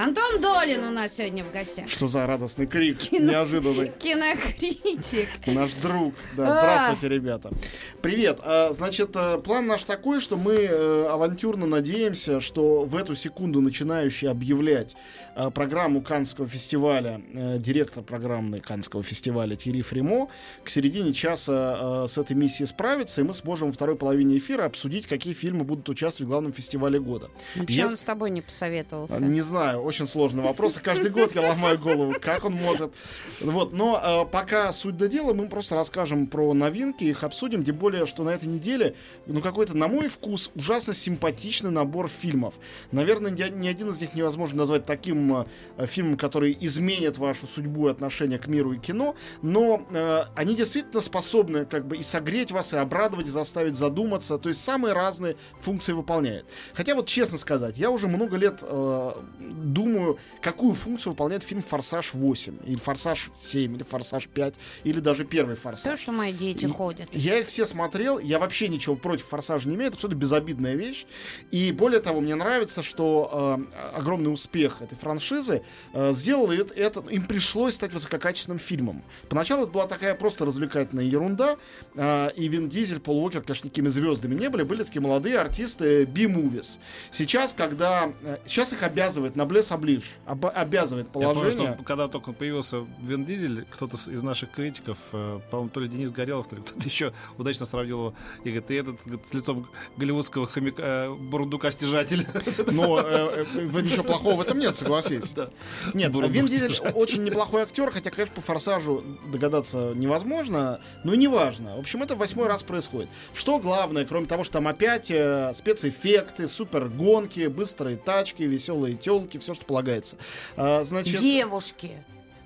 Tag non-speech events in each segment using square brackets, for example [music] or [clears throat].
Антон Долин у нас сегодня в гостях. Что за радостный крик, Кино- неожиданный. Кинокритик. Наш друг. Да, А. здравствуйте, ребята. Привет. А, Значит, э, план наш такой, что мы э, авантюрно надеемся, что в эту секунду начинающий объявлять э, программу Канского фестиваля, директор программы Канского фестиваля Тири Фримо, к середине часа с этой миссией справится, и мы сможем во второй половине эфира обсудить, какие фильмы будут участвовать в главном фестивале года. Почему Если- он с тобой не посоветовался? Не знаю, очень сложный вопрос. И каждый год я ломаю голову, как он может. Вот, но э, пока суть до дела, мы просто расскажем про новинки, их обсудим. Тем более, что на этой неделе, ну, какой-то, на мой вкус, ужасно симпатичный набор фильмов. Наверное, ни, ни один из них невозможно назвать таким э, фильмом, который изменит вашу судьбу и отношение к миру и кино. Но э, они действительно способны как бы и согреть вас, и обрадовать, и заставить задуматься. То есть самые разные функции выполняет. Хотя вот честно сказать, я уже много лет э, думаю, какую функцию выполняет фильм «Форсаж 8», или «Форсаж 7», или «Форсаж 5», или даже первый То, «Форсаж». что мои дети И- ходят. Я их все смотрел, я вообще ничего против «Форсажа» не имею, это абсолютно безобидная вещь. И более того, мне нравится, что э, огромный успех этой франшизы э, сделал это, им пришлось стать высококачественным фильмом. Поначалу это была такая просто развлекательная ерунда, э, и Вин Дизель, Пол Уокер, конечно, никакими звездами не были, были такие молодые артисты B-movies. Сейчас, когда... э, сейчас их обязывает, на Блесс оближ, обязывает Я помню, положение... что когда только появился Вин Дизель, кто-то из наших критиков, э, по-моему, то ли Денис Горелов, то ли кто-то [laughs] еще удачно сравнил его. И говорит, ты этот говорит, с лицом голливудского хомяка, э, бурундука-стяжателя. [laughs] Но э, э, ничего плохого в этом нет, согласись. [laughs] Да. Нет, Вин Дизель очень неплохой актер, хотя, конечно, по форсажу догадаться невозможно, но неважно. В общем, это восьмой раз происходит. Что главное, кроме того, что там опять э, спецэффекты, супер гонки, быстрые тачки, веселые телки, все, что полагается. А, значит, Девушки.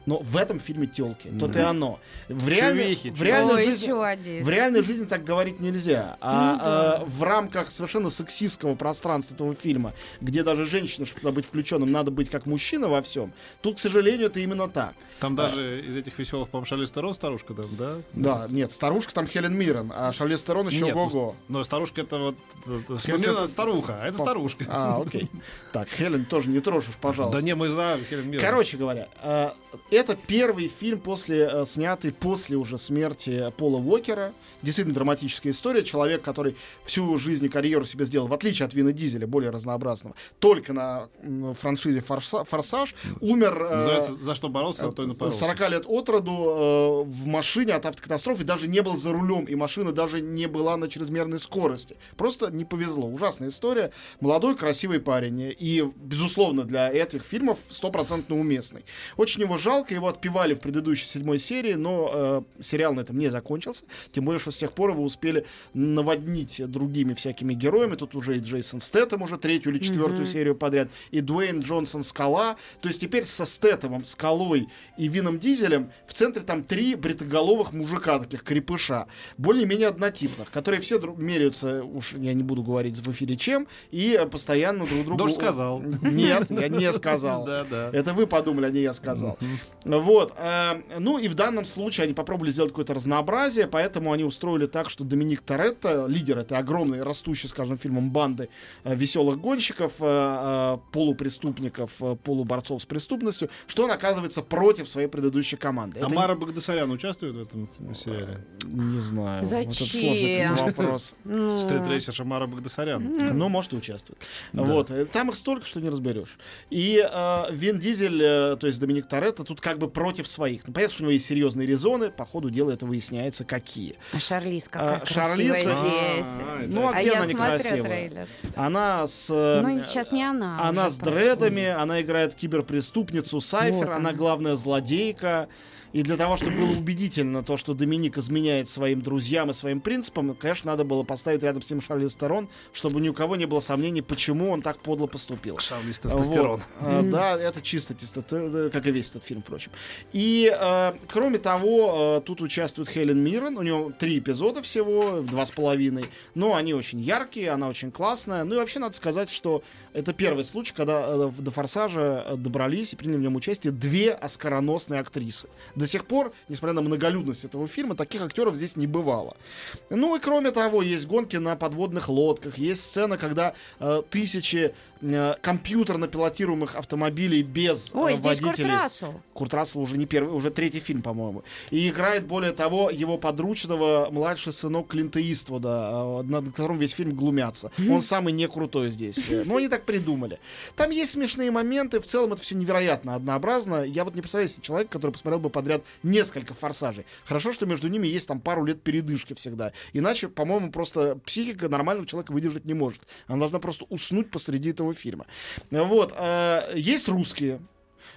Но в этом фильме телки, то-то и оно. В, реальной- Чувихи, в реальной Ой, жизни в реальной жизни так говорить нельзя. Ну А, э, в рамках совершенно сексистского пространства этого фильма, где даже женщина, чтобы быть включенным, надо быть как мужчина во всем, тут, к сожалению, это именно так. Там даже из этих веселых, по-моему, Шарли Стерон старушка там, да? Да, нет, старушка там Хелен Миррен, а Шарлиз Стерон еще Нет, ну, ого. Но старушка это вот... это- Миррен это- это старуха, а это По- старушка. А, окей. Так, Хелен тоже не трожь уж, пожалуйста. Да не, мы за Хелен Миррен. Короче говоря, э, это первый фильм после э, снятый после уже смерти Пола Уокера. Действительно драматическая история. Человек, который всю жизнь и карьеру себе сделал, в отличие от Вина Дизеля, более разнообразного, только на франшизе «Форса- «Форсаж», умер э, Называется «За что боролся, то и напоролся». 40 лет от роду э, в машине от автокатастрофы даже не был за рулем, и машина даже не была на чрезмерной скорости. Просто не повезло. Ужасная история. Молодой, красивый парень. И, безусловно, для этих фильмов стопроцентно уместный. Очень его жалко, его отпевали в предыдущей седьмой серии, но э, сериал на этом не закончился. Тем более, что с тех пор его успели наводнить другими всякими героями. Тут уже и Джейсон Стэттем уже третью или четвертую Мгм. серию подряд, и Дуэйн Джонсон Скала. То есть теперь со Стэттемом, Скалой и Вином Дизелем в центре там три бритоголовых мужика, таких крепыша, более-менее однотипных, которые все друг- меряются, уж я не буду говорить в эфире чем, и постоянно друг другу... Дождь сказал. Нет, я не сказал. [laughs] Да, да. Это вы подумали, а не я сказал. Вот. э, ну и в данном случае они попробовали сделать какое-то разнообразие, поэтому они устроили так, что Доминик Торетто, лидер этой огромной, растущей, скажем, фильмом банды э, веселых гонщиков, э, полупреступников, полуборцов с преступностью, что он оказывается против своей предыдущей команды. А Это Мара Багдасарян участвует в этом сериале? Не знаю. Вот это Зачем? сложный какой-то вопрос. Ну, Стритрейсерша Мара Багдасарян. Но может и участвует. Вот. Там их столько, что не разберешь. И Вин Дизель, то есть Доминик Торетто, тут как бы против своих. Ну, понятно, что у него есть серьезные резоны, по ходу дела это выясняется, какие. А Шарлиз какая А, красивая Шарлиз, а, здесь. а, Ну, а а где я она не смотрю красивая? трейлер. Она с... э, Ну, сейчас не она. Она с прошло. дредами, она играет киберпреступницу Сайфер, Вот она она. главная злодейка. И для того, чтобы было убедительно то, что Доминик изменяет своим друзьям и своим принципам, конечно, надо было поставить рядом с ним Шарли Стерон, чтобы ни у кого не было сомнений, почему он так подло поступил. Шарлиз Вот. тестостерон. А, Да, это чисто, чисто, т- как и весь этот фильм, впрочем. Прочим. И, э, кроме того, э, тут участвует Хелен Миррен. У него три эпизода всего, два с половиной. Но они очень яркие, она очень классная. Ну и вообще надо сказать, что это первый случай, когда э, до «Форсажа» добрались и приняли в нем участие две оскароносные актрисы. До сих пор, несмотря на многолюдность этого фильма, таких актеров здесь не бывало. Ну и кроме того, есть гонки на подводных лодках, есть сцена, когда э, тысячи э, компьютерно пилотируемых автомобилей без Ой, э, здесь водителей. Курт Рассел. Курт Рассел уже не первый, уже третий фильм, по-моему. И играет, более того, его подручного младший сынок Клинта Иствуда, э, над которым весь фильм глумятся. Он самый не крутой здесь. Э, Ну, они так придумали. Там есть смешные моменты, в целом это все невероятно однообразно. Я вот не представляю себе человека, который посмотрел бы подряд несколько форсажей. Хорошо, что между ними есть там пару лет передышки всегда. Иначе, по-моему, просто психика нормального человека выдержать не может. Она должна просто уснуть посреди этого фильма. Вот. э, Есть русские.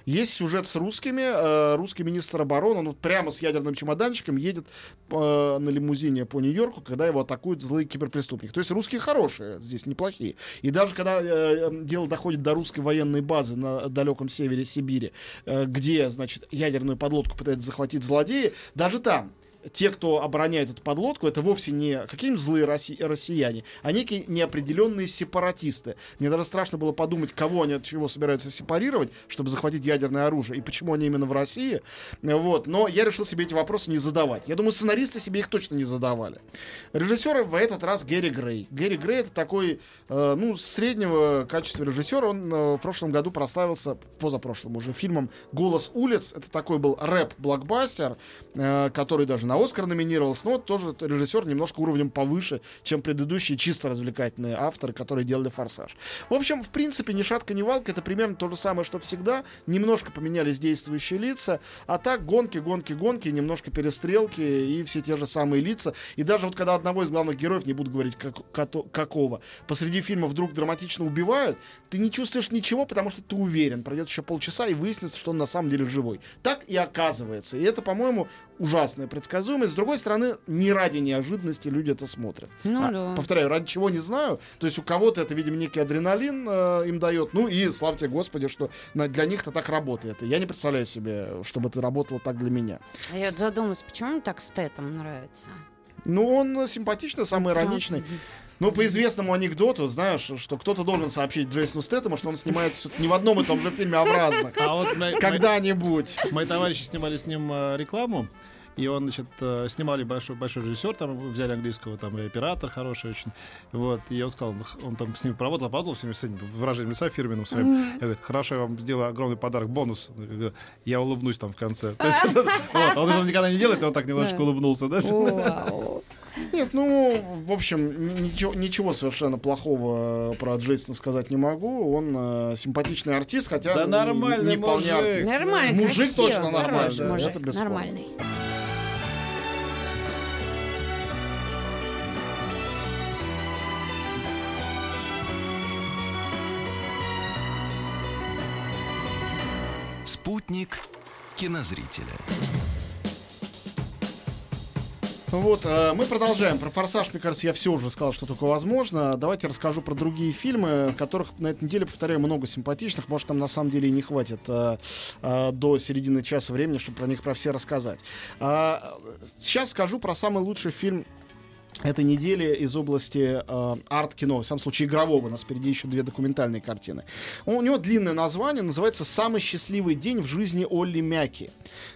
Есть сюжет с русскими. Э, Русский министр обороны, он вот прямо с ядерным чемоданчиком едет э, на лимузине по Нью-Йорку, когда его атакуют злые киберпреступники. То есть русские хорошие, здесь неплохие. И даже когда дело доходит до русской военной базы на далеком севере Сибири, где, значит, ядерную подлодку пытаются захватить злодеи, даже там те, кто обороняет эту подлодку, это вовсе не какие-нибудь злые росси- россияне, а некие неопределенные сепаратисты. Мне даже страшно было подумать, кого они от чего собираются сепарировать, чтобы захватить ядерное оружие, и почему они именно в России. Вот. Но я решил себе эти вопросы не задавать. Я думаю, сценаристы себе их точно не задавали. Режиссер в этот раз Гэри Грей. Гэри Грей это такой, э, ну, среднего качества режиссер. Он э, в прошлом году прославился, позапрошлом уже, фильмом «Голос улиц». Это такой был рэп-блокбастер, э, который даже на Оскар номинировался. Но тоже режиссер немножко уровнем повыше, чем предыдущие чисто развлекательные авторы, которые делали «Форсаж». В общем, в принципе, ни шатка, ни валка. Это примерно то же самое, что всегда. Немножко поменялись действующие лица. А так гонки, гонки, гонки, немножко перестрелки и все те же самые лица. И даже вот когда одного из главных героев, не буду говорить как, като- какого, посреди фильма вдруг драматично убивают, ты не чувствуешь ничего, потому что ты уверен. Пройдет еще полчаса и выяснится, что он на самом деле живой. Так и оказывается. И это, по-моему, ужасная предсказуемость. С другой стороны, не ради неожиданности люди это смотрят. Ну А, да. Повторяю, ради чего не знаю. То есть у кого-то это, видимо, некий адреналин э, им дает. Ну и славьте Господи, что на- для них это так работает. И я не представляю себе, чтобы это работало так для меня. А я задумалась, почему мне так Стэтом нравится? Ну, он симпатичный, самый ироничный. Ну, по известному анекдоту, знаешь, что кто-то должен сообщить Джейсону Стэттему, что он снимается всё-таки не в одном и том же фильме, а в разных. А вот Когда-нибудь. мои, мои товарищи снимали с ним э, рекламу. И он, значит, э, снимали большой, большой режиссер, там взяли английского, там и оператор хороший очень. Вот, и он сказал, он там с ними поработал, поработал с ними, с этим выражением лица фирменным своим. Я говорю, хорошо, я вам сделаю огромный подарок, бонус. Я улыбнусь там в конце. [laughs] То есть, [laughs] вот, он же никогда не делает, он так немножечко улыбнулся. да? Нет, ну, в общем, ничего, ничего совершенно плохого про Джейсона сказать не могу. Он э, симпатичный артист, хотя Да не- нормальный не вполне мужик. артист. Нормально, Мужик красиво, точно нормальный, да, мужик, это бесспорно. нормальный. Спутник кинозрителя. Вот, э, мы продолжаем. Про «Форсаж», мне кажется, я все уже сказал, что только возможно. Давайте расскажу про другие фильмы, которых на этой неделе, повторяю, много симпатичных. Может, там на самом деле и не хватит э, э, до середины часа времени, чтобы про них про все рассказать. А, сейчас скажу про самый лучший фильм этой недели из области э, арт-кино, в самом случае игрового. У нас впереди еще две документальные картины. У него длинное название, называется «Самый счастливый день в жизни Олли Мяки».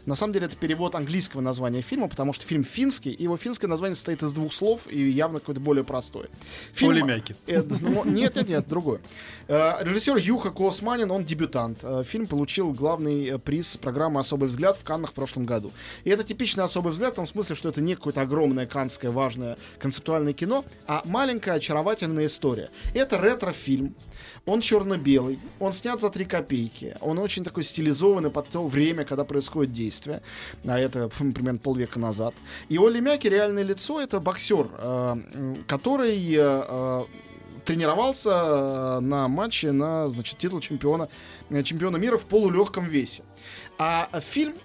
На самом деле это перевод английского названия фильма, потому что фильм финский, и его финское название состоит из двух слов и явно какое-то более простое. Фильм- Олли Мяки. [laughs] Э, ну, Нет, нет, нет, другое. Э, Режиссер Юха Косманин, он дебютант. Э, Фильм получил главный приз программы «Особый взгляд» в Каннах в прошлом году. И это типичный особый взгляд в том смысле, что это не какое-то огромное каннское важное концептуальное кино, а маленькая очаровательная история. Это ретро-фильм. Он черно-белый, он снят за 3 копейки, он очень такой стилизованный под то время, когда происходит действие, а это [laughs] примерно полвека назад. И Олли Мяки реальное лицо это боксер, э, который э, э, тренировался на матче на значит, титул чемпиона, чемпиона мира в полулегком весе. А фильм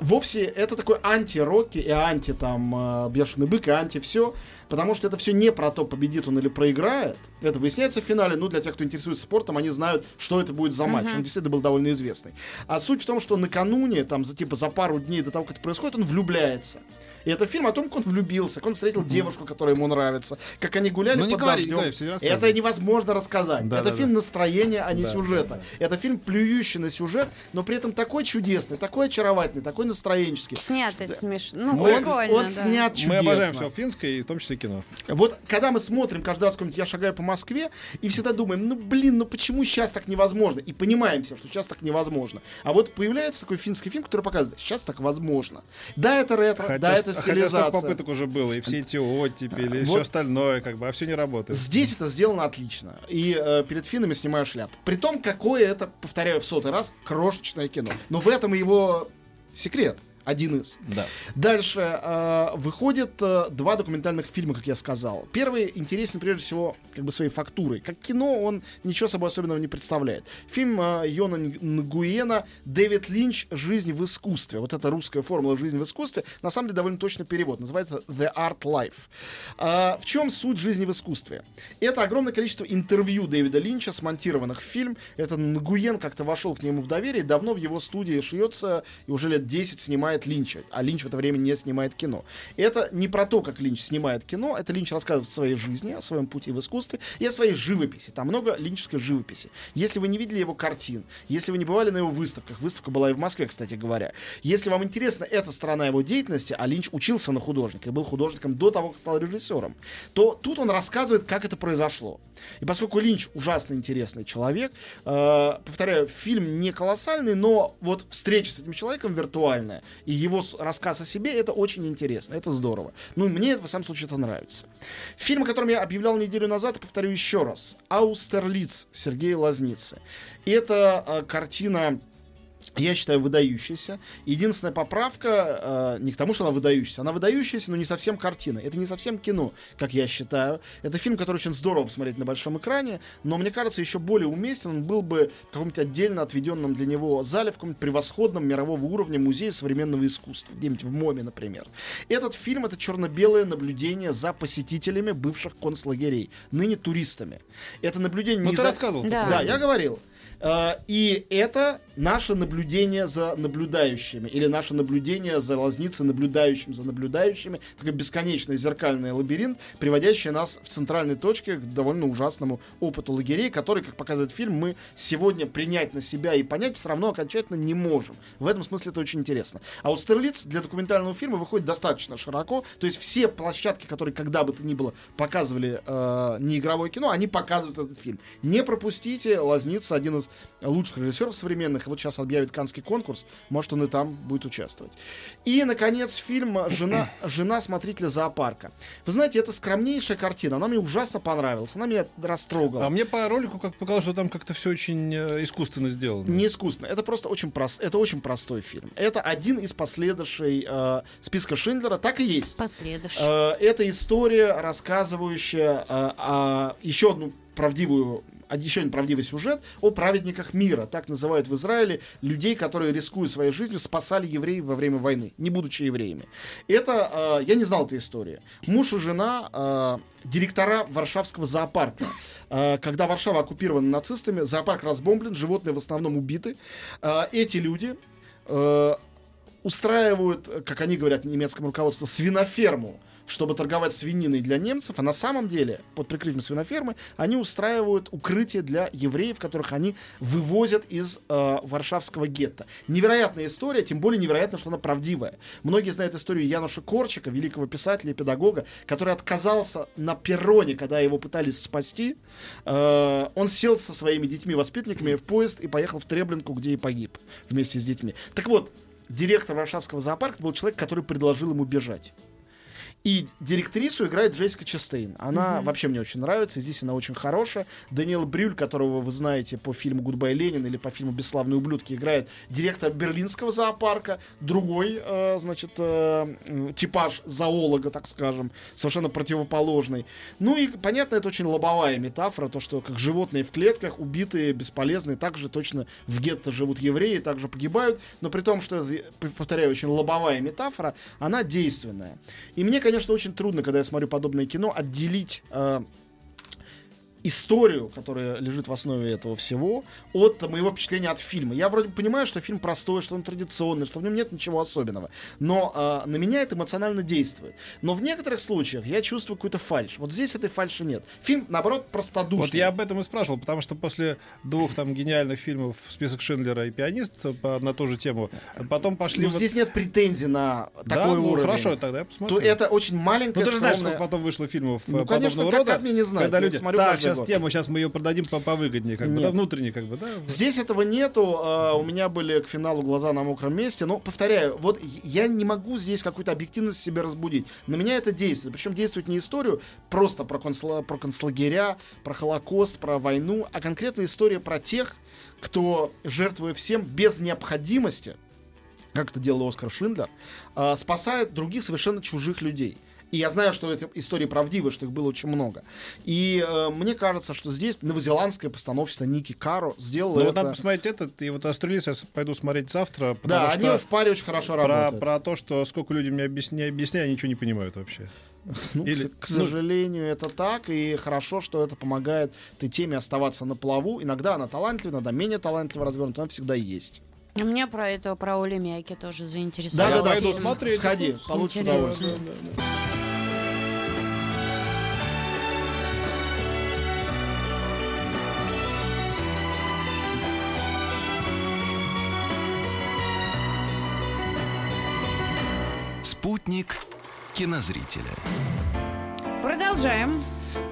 вовсе это такой анти-рокки и анти там э, бешеный бык и анти все, потому что это все не про то, победит он или проиграет. Это выясняется в финале. Ну, для тех, кто интересуется спортом, они знают, что это будет за матч. Он действительно был довольно известный. А суть в том, что накануне, там, за, типа, за пару дней до того, как это происходит, он влюбляется. И это фильм о том, как он влюбился, как он встретил девушку, которая ему нравится, как они гуляли Ну, не под говори, дождем. говори, это невозможно рассказать. Да, это да, фильм да. настроения, а не Да, сюжета. Это фильм плюющий на сюжет, но при этом такой чудесный, такой очаровательный, такой настроенческий. Снято смешно. Ну, Он, прикольно, он да. снят чудесно. Мы обожаем все финское, и в том числе кино. Вот когда мы смотрим каждый раз какой-нибудь «Я шагаю по Москве», и всегда думаем, ну блин, ну почему сейчас так невозможно? И понимаем все, что сейчас так невозможно. А вот появляется такой финский фильм, который показывает, сейчас так возможно. Да, это ретро, да, это хотя столько попыток уже было, и все эти оттепели, и Вот. все остальное, как бы, а все не работает. Здесь это сделано отлично. И э, перед финнами снимаю шляпу. При том, какое это, повторяю в сотый раз, крошечное кино. Но в этом его секрет. Один из. Да. Дальше э, выходят э, два документальных фильма, как я сказал. Первый интересен прежде всего как бы своей фактурой. Как кино он ничего собой особенного не представляет. Фильм э, Йона Нгуена «Дэвид Линч. Жизнь в искусстве». Вот эта русская формула «Жизнь в искусстве» на самом деле довольно точно перевод. Называется «The Art Life». А, в чем суть жизни в искусстве? Это огромное количество интервью Дэвида Линча, смонтированных в фильм. Это Нгуен как-то вошел к нему в доверие, давно в его студии шьется и уже лет 10 снимает Линча. А Линч в это время не снимает кино. Это не про то, как Линч снимает кино, это Линч рассказывает о своей жизни, о своем пути в искусстве и о своей живописи. Там много линческой живописи. Если вы не видели его картин, если вы не бывали на его выставках, выставка была и в Москве, кстати говоря, если вам интересна эта сторона его деятельности, а Линч учился на художника и был художником до того, как стал режиссером, то тут он рассказывает, как это произошло. И поскольку Линч ужасно интересный человек, э, повторяю, фильм не колоссальный, но вот встреча с этим человеком виртуальная и его рассказ о себе, это очень интересно, это здорово. Ну, мне, в самом случае, это нравится. Фильм, о котором я объявлял неделю назад, повторю еще раз. «Аустерлиц» Сергея Лазницы. Это э, картина я считаю, выдающаяся. Единственная поправка э, не к тому, что она выдающаяся. Она выдающаяся, но не совсем картина. Это не совсем кино, как я считаю. Это фильм, который очень здорово посмотреть на большом экране, но мне кажется, еще более уместен он был бы в каком-нибудь отдельно отведенном для него зале, в каком-нибудь превосходном мирового уровня музее современного искусства. Где-нибудь в МОМе, например. Этот фильм — это черно-белое наблюдение за посетителями бывших концлагерей, ныне туристами. Это наблюдение Ну, не ты за... рассказывал. Да. Да, я говорил. Э, И это наше наблюдение за наблюдающими, или наше наблюдение за лазницей, наблюдающим за наблюдающими. Такой бесконечный зеркальный лабиринт, приводящий нас в центральной точке к довольно ужасному опыту лагерей, который, как показывает фильм, мы сегодня принять на себя и понять все равно окончательно не можем. В этом смысле это очень интересно. А у Стерлиц для документального фильма выходит достаточно широко, то есть все площадки, которые когда бы то ни было показывали э, неигровое кино, они показывают этот фильм. Не пропустите, Лазница один из лучших режиссеров современных, и вот сейчас объявит Канский конкурс, может он и там будет участвовать. И, наконец, фильм «Жена, [clears throat] жена смотрителя зоопарка». Вы знаете, это скромнейшая картина, она мне ужасно понравилась, она меня растрогала. А мне по ролику как показалось, что там как-то все очень э, искусственно сделано. Не искусственно. Это просто очень, прос... это очень простой фильм. Это один из последующей э, списка Шиндлера. Так и есть. Последующий. Э, это история, рассказывающая э, о еще одну правдивую еще один правдивый сюжет о праведниках мира. Так называют в Израиле людей, которые, рискуя своей жизнью, спасали евреев во время войны, не будучи евреями. Это, э, я не знал этой истории. Муж и жена э, директора Варшавского зоопарка. Э, когда Варшава оккупирована нацистами, зоопарк разбомблен, животные в основном убиты. Э, эти люди э, устраивают, как они говорят немецкому руководству, свиноферму, чтобы торговать свининой для немцев, а на самом деле под прикрытием свинофермы они устраивают укрытие для евреев, которых они вывозят из э, Варшавского гетто. Невероятная история, тем более невероятно, что она правдивая. Многие знают историю Януша Корчака, великого писателя и педагога, который отказался на перроне, когда его пытались спасти. Э, он сел со своими детьми-воспитанниками в поезд и поехал в Треблинку, где и погиб вместе с детьми. Так вот, директор Варшавского зоопарка был человек, который предложил ему бежать. И директрису играет Джессика Честейн. Она Мгм. вообще мне очень нравится. Здесь она очень хорошая. Даниэл Брюль, которого вы знаете по фильму «Гудбай, Ленин» или по фильму «Бесславные ублюдки», играет директор Берлинского зоопарка. Другой, э, значит, э, типаж зоолога, так скажем, совершенно противоположный. Ну и, понятно, это очень лобовая метафора, то, что как животные в клетках, убитые, бесполезные, также точно в гетто живут евреи, также погибают, но при том, что это, повторяю, очень лобовая метафора, она действенная. И мне, конечно, очень трудно, когда я смотрю подобное кино, отделить э, историю, которая лежит в основе этого всего, от моего впечатления от фильма. Я вроде понимаю, что фильм простой, что он традиционный, что в нем нет ничего особенного. Но э, на меня это эмоционально действует. Но в некоторых случаях я чувствую какую-то фальш. Вот здесь этой фальши нет. Фильм, наоборот, простодушный. Вот я об этом и спрашивал, потому что после двух там гениальных фильмов «Список Шиндлера» и «Пианист» по- на ту же тему, потом пошли... Ну, вот- здесь нет претензий на Да, такой ну, уровень. хорошо, тогда я посмотрю. То это очень Ну, маленькая, ты же знаешь, скромная- сколько потом вышло фильмов Ну, конечно, подобного как- рода. как мне не знать? Когда люди, смотрю так, каждый сейчас год». тему, сейчас мы ее продадим по повыгоднее, как бы, Нет. да, внутренне, как бы, да. Здесь этого нету. а, у меня были к финалу глаза на мокром месте. Но, повторяю, вот я не могу здесь какую-то объективность себе разбудить. На меня это действует. Причем действует не историю просто про, концла- про концлагеря, про Холокост, про войну, а конкретно история про тех, кто, жертвуя всем без необходимости, как это делал Оскар Шиндлер, а, спасает других совершенно чужих людей. И я знаю, что эти истории правдивы, что их было очень много. И э, мне кажется, что здесь новозеландская постановщица Ники Каро сделала Ну, это... вот надо посмотреть этот, и вот «Астрелист» я пойду смотреть завтра, Да, что они в паре очень хорошо про, работают. про то, что сколько людям мне объясня, объясняю, они ничего не понимают вообще. [laughs] Ну, к или- с- к, ну- сожалению, это так, и хорошо, что это помогает этой теме оставаться на плаву. Иногда она талантлива, иногда менее талантливо развернута, она всегда есть. Меня про это, про Оли Мяки тоже заинтересовало. Да-да-да, пойду с- смотреть. сходи, получишь Интересно. удовольствие. Спутник кинозрителя. Продолжаем.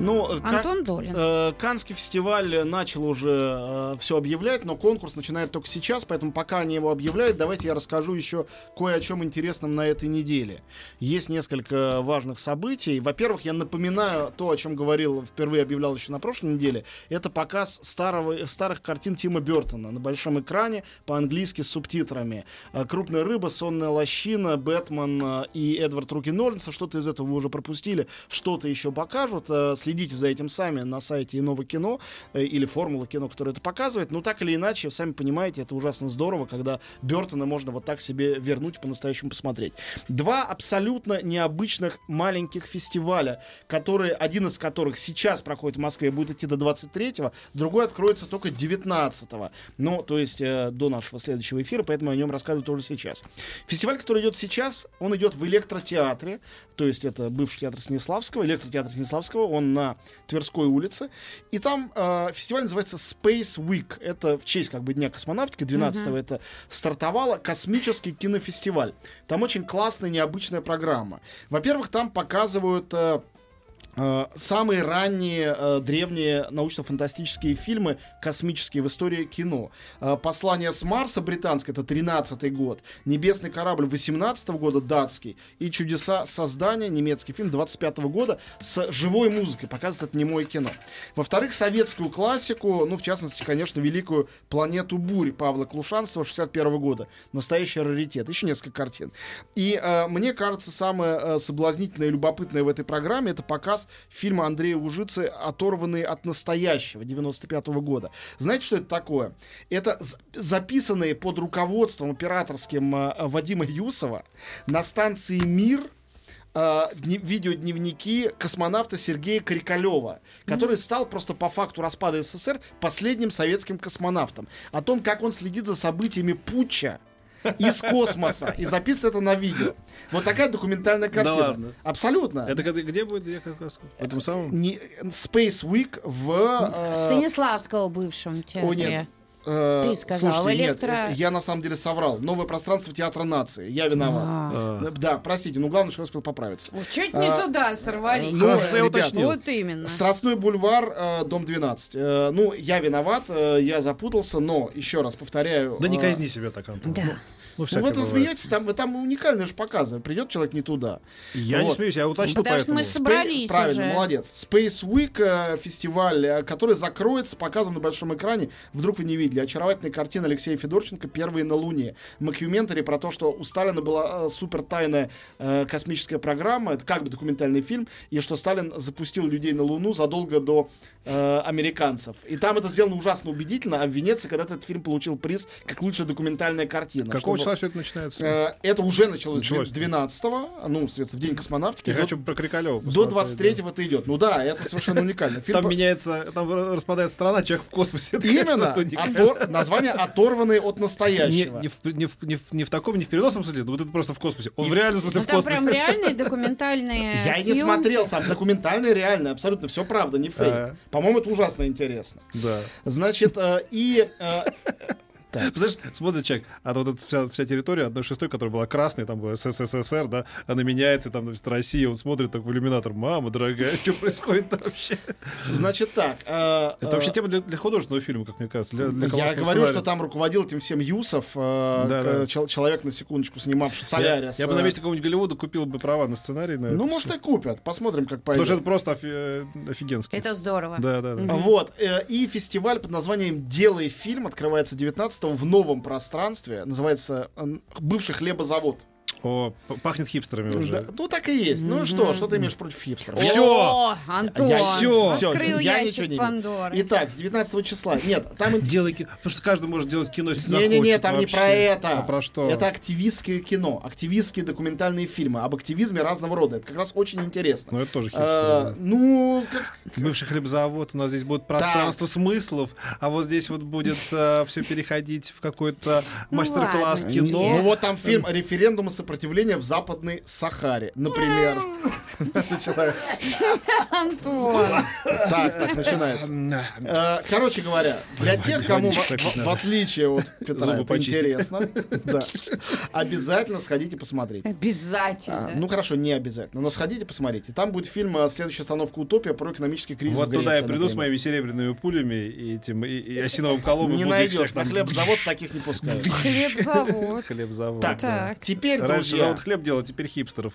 Ну, э, Антон Долин. э, Канский фестиваль начал уже все объявлять, но конкурс начинает только сейчас, поэтому пока они его объявляют, давайте я расскажу еще кое о чем интересном на этой неделе. Есть несколько важных событий. Во-первых, я напоминаю то, о чем говорил, впервые объявлял еще на прошлой неделе. Это показ старого, старых картин Тима Бертона на большом экране по-английски с субтитрами. Э, «Крупная рыба», «Сонная лощина», «Бэтмен» э, и «Эдвард Руки Норриса». Что-то из этого вы уже пропустили, что-то еще покажут. Следите за этим сами на сайте Иного кино э, или Формула кино, которое это показывает. Но так или иначе, сами понимаете, это ужасно здорово, когда Бертона можно вот так себе вернуть и по-настоящему посмотреть. Два абсолютно необычных маленьких фестиваля, которые, один из которых сейчас проходит в Москве, будет идти до 23-го, другой откроется только 19-го. Ну, то есть э, до нашего следующего эфира, поэтому о нем рассказываю тоже сейчас. Фестиваль, который идет сейчас, он идет в электротеатре, то есть это бывший театр Станиславского, электротеатр Станиславского, он на Тверской улице. И там э, фестиваль называется Space Week. Это в честь как бы Дня космонавтики, 12-го это стартовало космический кинофестиваль. Там очень классная, необычная программа. Во-первых, там показывают э, самые ранние э, древние научно-фантастические фильмы космические в истории кино. Э, «Послание с Марса» британское, это 13-й год. «Небесный корабль» 18 года, датский. И «Чудеса создания», немецкий фильм 25 года с живой музыкой. Показывает это немое кино. Во-вторых, советскую классику, ну, в частности, конечно, великую «Планету бурь» Павла Клушанцева 61 года. Настоящий раритет. Еще несколько картин. И э, мне кажется, самое э, соблазнительное и любопытное в этой программе это показ фильма Андрея Лужицы «Оторванные от настоящего» 95 года. Знаете, что это такое? Это записанные под руководством операторским э, Вадима Юсова на станции «Мир» э, видеодневники космонавта Сергея Крикалева, который стал просто по факту распада СССР последним советским космонавтом. О том, как он следит за событиями путча из космоса и записывает это на видео. Вот такая документальная картина. ладно? Абсолютно. Это где, где будет? Где, как раз? в этом самом? Не- Space Week в... э, Станиславского бывшем театре. о, нет. Э, Ты сказал, слушайте, нет, электро- я на самом деле соврал. Новое пространство театра нации. Я виноват. А. А. Э, Да, простите, но главное, что я успел поправиться. Уж Чуть не А, туда сорвались. ну, что я ребят, уточнил. Вот именно. Страстной бульвар, э, дом 12. Э, ну, я виноват, э, я запутался, но, еще раз повторяю... Да не э, казни себя так, Антон. Да. Ну, Ну, вы это смеетесь, там, там уникальные же показы. Придет человек не туда. Я не Вот. смеюсь, я уточнил Потому что поэтому. мы с- Собрались Спей- Правильно, уже. молодец. Space Week э, фестиваль, э, который закроется показом на большом экране. Вдруг вы не видели. Очаровательная картина Алексея Федорченко «Первые на Луне». Макюментари про то, что у Сталина была э, супер тайная э, космическая программа. Это как бы документальный фильм. И что Сталин запустил людей на Луну задолго до э, американцев. И там это сделано ужасно убедительно. А в Венеции когда-то этот фильм получил приз как лучшая документальная картина. Какого числа все это начинается? Э, Это уже началось, Началось. 12-го, ну, соответственно, в день космонавтики. Я до- хочу про Крикалева до 23-го это идет. Ну да, это совершенно уникально. Фильм Там про- меняется, там распадается страна, человек в космосе. Это, Именно. Отор- Название оторванные от Не, настоящего. не, в, не, в, не, в, не в таком, не в переносном смысле, но вот это просто в космосе. Он И- в реальном смысле Ну в там космосе. прям [laughs] реальные документальные Я и не съемки. смотрел сам. Документальный, реально, абсолютно все правда, не фейк. А. По-моему, это ужасно интересно. Да. Значит, э, и... Знаешь, смотрит человек, а вот эта вся, вся территория одной шестой, которая была красной, там была СССР, да, она меняется, там, значит, Россия, он смотрит так в иллюминатор, мама дорогая, [laughs] что происходит вообще? Значит так. э, Это вообще тема для, для художественного фильма, как мне кажется. Для, для Я говорю, сценария. что там руководил этим всем Юсов, Да, да. чел- человек, на секундочку, снимавший Солярис. я бы на месте какого-нибудь Голливуда купил бы права на сценарий. На Ну, может, и купят. Посмотрим, как Потому что пойдет. это просто офи- э, офигенский. Это здорово. Да, да, да. Вот. э, И фестиваль под названием «Делай фильм» открывается 19 в новом пространстве. Называется «Бывший хлебозавод». О, пахнет хипстерами уже. Да, ну, так и есть. Ну и что? Что ты имеешь против хипстеров? Всё. О, Антон, Я- всё. всё, открыл я ящик ничего не. Пандоры. Итак, с 19 числа. Нет, там... Делай кино. Потому что каждый может делать кино, если Не-не-не, захочет там не вообще. про это. А про что? Это активистское кино, активистские документальные фильмы об активизме разного рода. Это как раз очень интересно. Ну, это тоже. А, да. ну, как Бывший хлебзавод, у нас здесь будет пространство смыслов, а вот здесь вот будет все переходить в какой-то Ну мастер-класс кино. Ну вот там фильм «Референдум и сопротивление в Западной Сахаре», например. [laughs] Начинается. Антон. Так, так начинается. Э, Короче говоря, для тех, кому, в, отличие от Петра, Зубы это интересно, [laughs] обязательно сходите посмотреть. Обязательно. А, ну хорошо, не обязательно, но сходите посмотрите. Там будет фильм э, «Следующая остановка Утопия» про экономический кризис Вот туда я приду с моими серебряными пулями и этим и, осиновым колом. и Не найдешь, на хлебзавод [laughs] таких не пускают. Хлебзавод. Хлебзавод. Так. Теперь, Раньше друзья, завод хлеб делал, теперь хипстеров.